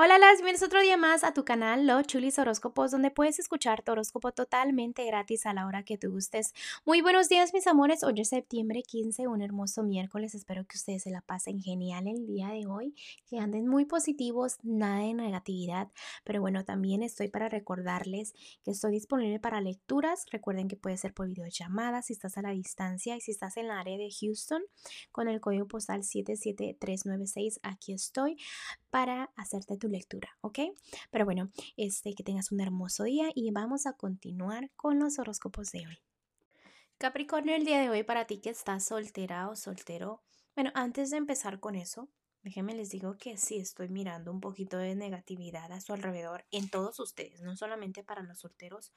Hola, las bienvenidos otro día más a tu canal Los Chulis Horóscopos, donde puedes escuchar tu horóscopo totalmente gratis a la hora que tú gustes. Muy buenos días, mis amores. Hoy es septiembre 15, un hermoso miércoles. Espero que ustedes se la pasen genial el día de hoy, que anden muy positivos, nada de negatividad. Pero bueno, también estoy para recordarles que estoy disponible para lecturas. Recuerden que puede ser por videollamada si estás a la distancia y si estás en la área de Houston con el código postal 77396. Aquí estoy para hacerte tu lectura, ¿ok? Pero bueno, este, que tengas un hermoso día y vamos a continuar con los horóscopos de hoy. Capricornio, el día de hoy para ti que estás soltera o soltero. Bueno, antes de empezar con eso, déjenme les digo que sí estoy mirando un poquito de negatividad a su alrededor en todos ustedes, no solamente para los solteros.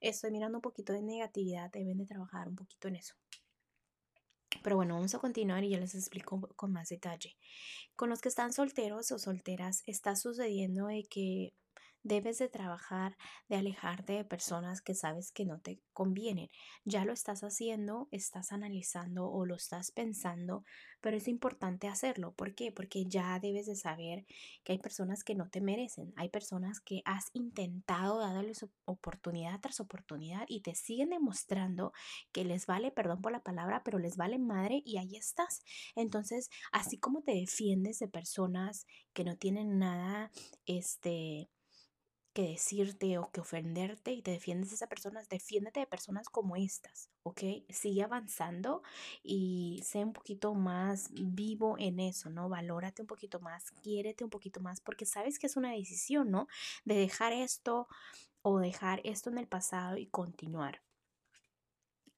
Estoy mirando un poquito de negatividad, deben de trabajar un poquito en eso. Pero bueno, vamos a continuar y yo les explico con más detalle. Con los que están solteros o solteras, está sucediendo de que debes de trabajar, de alejarte de personas que sabes que no te convienen. Ya lo estás haciendo, estás analizando o lo estás pensando, pero es importante hacerlo. ¿Por qué? Porque ya debes de saber que hay personas que no te merecen, hay personas que has intentado darles oportunidad tras oportunidad y te siguen demostrando que les vale, perdón por la palabra, pero les vale madre y ahí estás. Entonces, así como te defiendes de personas que no tienen nada, este, que decirte o que ofenderte y te defiendes de esas personas, defiéndete de personas como estas, ¿ok? Sigue avanzando y sé un poquito más vivo en eso, ¿no? Valórate un poquito más, quiérete un poquito más, porque sabes que es una decisión, ¿no? De dejar esto o dejar esto en el pasado y continuar.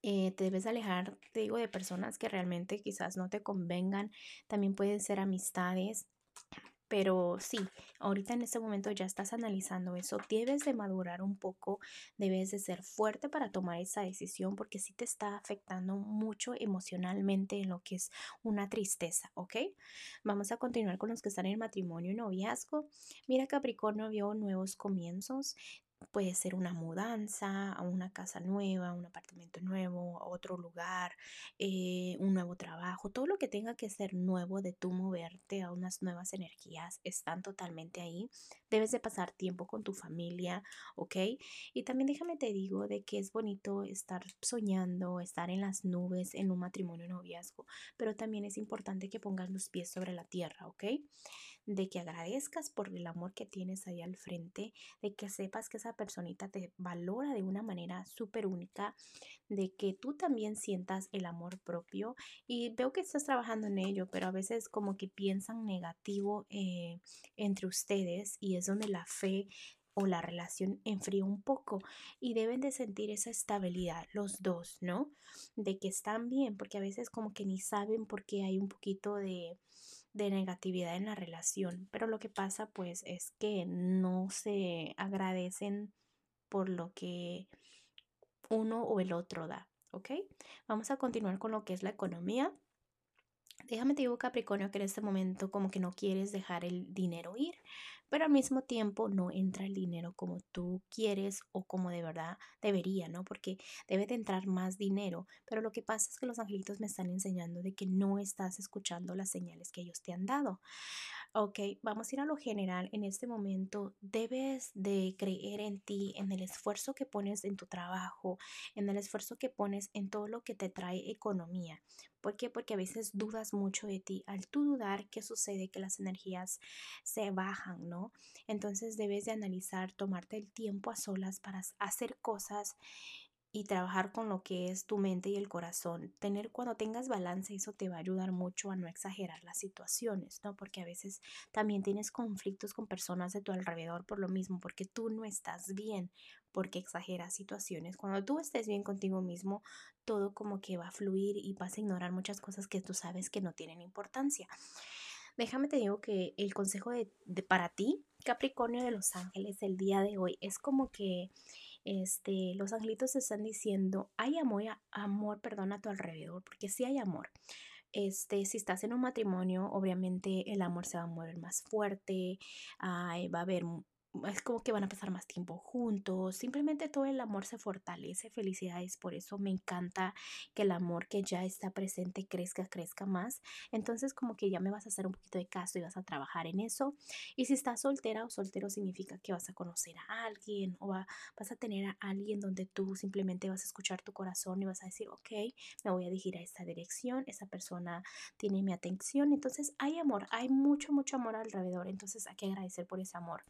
Eh, te debes alejar, te digo, de personas que realmente quizás no te convengan. También pueden ser amistades pero sí, ahorita en este momento ya estás analizando eso, debes de madurar un poco, debes de ser fuerte para tomar esa decisión porque sí te está afectando mucho emocionalmente en lo que es una tristeza, ¿ok? Vamos a continuar con los que están en matrimonio y noviazgo. Mira Capricornio vio nuevos comienzos, Puede ser una mudanza a una casa nueva, un apartamento nuevo, otro lugar, eh, un nuevo trabajo, todo lo que tenga que ser nuevo de tú moverte a unas nuevas energías están totalmente ahí. Debes de pasar tiempo con tu familia, ¿ok? Y también déjame te digo de que es bonito estar soñando, estar en las nubes en un matrimonio noviazgo, pero también es importante que pongas los pies sobre la tierra, ¿ok? de que agradezcas por el amor que tienes ahí al frente, de que sepas que esa personita te valora de una manera súper única, de que tú también sientas el amor propio y veo que estás trabajando en ello, pero a veces como que piensan negativo eh, entre ustedes y es donde la fe o la relación enfría un poco y deben de sentir esa estabilidad los dos, ¿no? De que están bien, porque a veces como que ni saben por qué hay un poquito de de negatividad en la relación, pero lo que pasa pues es que no se agradecen por lo que uno o el otro da, ¿ok? Vamos a continuar con lo que es la economía. Déjame te digo Capricornio que en este momento como que no quieres dejar el dinero ir, pero al mismo tiempo no entra el dinero como tú quieres o como de verdad debería, ¿no? Porque debe de entrar más dinero, pero lo que pasa es que los angelitos me están enseñando de que no estás escuchando las señales que ellos te han dado. Ok, vamos a ir a lo general. En este momento debes de creer en ti, en el esfuerzo que pones en tu trabajo, en el esfuerzo que pones en todo lo que te trae economía. ¿Por qué? Porque a veces dudas mucho de ti. Al tú dudar, ¿qué sucede? Que las energías se bajan, ¿no? Entonces debes de analizar, tomarte el tiempo a solas para hacer cosas y trabajar con lo que es tu mente y el corazón. Tener cuando tengas balance, eso te va a ayudar mucho a no exagerar las situaciones, ¿no? Porque a veces también tienes conflictos con personas de tu alrededor por lo mismo, porque tú no estás bien, porque exageras situaciones. Cuando tú estés bien contigo mismo, todo como que va a fluir y vas a ignorar muchas cosas que tú sabes que no tienen importancia. Déjame te digo que el consejo de, de para ti, Capricornio de los Ángeles, el día de hoy es como que este, los angelitos te están diciendo, hay amor, amor, perdón, a tu alrededor, porque sí hay amor. Este, si estás en un matrimonio, obviamente el amor se va a mover más fuerte, va a haber es como que van a pasar más tiempo juntos, simplemente todo el amor se fortalece, felicidades, por eso me encanta que el amor que ya está presente crezca, crezca más, entonces como que ya me vas a hacer un poquito de caso y vas a trabajar en eso, y si estás soltera o soltero significa que vas a conocer a alguien o vas a tener a alguien donde tú simplemente vas a escuchar tu corazón y vas a decir, ok, me voy a dirigir a esta dirección, esa persona tiene mi atención, entonces hay amor, hay mucho, mucho amor alrededor, entonces hay que agradecer por ese amor.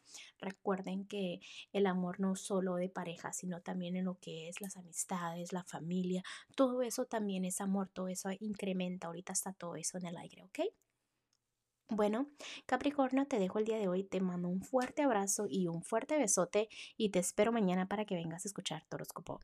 Recuerden que el amor no solo de pareja, sino también en lo que es las amistades, la familia, todo eso también es amor, todo eso incrementa, ahorita está todo eso en el aire, ¿ok? Bueno, Capricornio, te dejo el día de hoy, te mando un fuerte abrazo y un fuerte besote y te espero mañana para que vengas a escuchar tu horóscopo.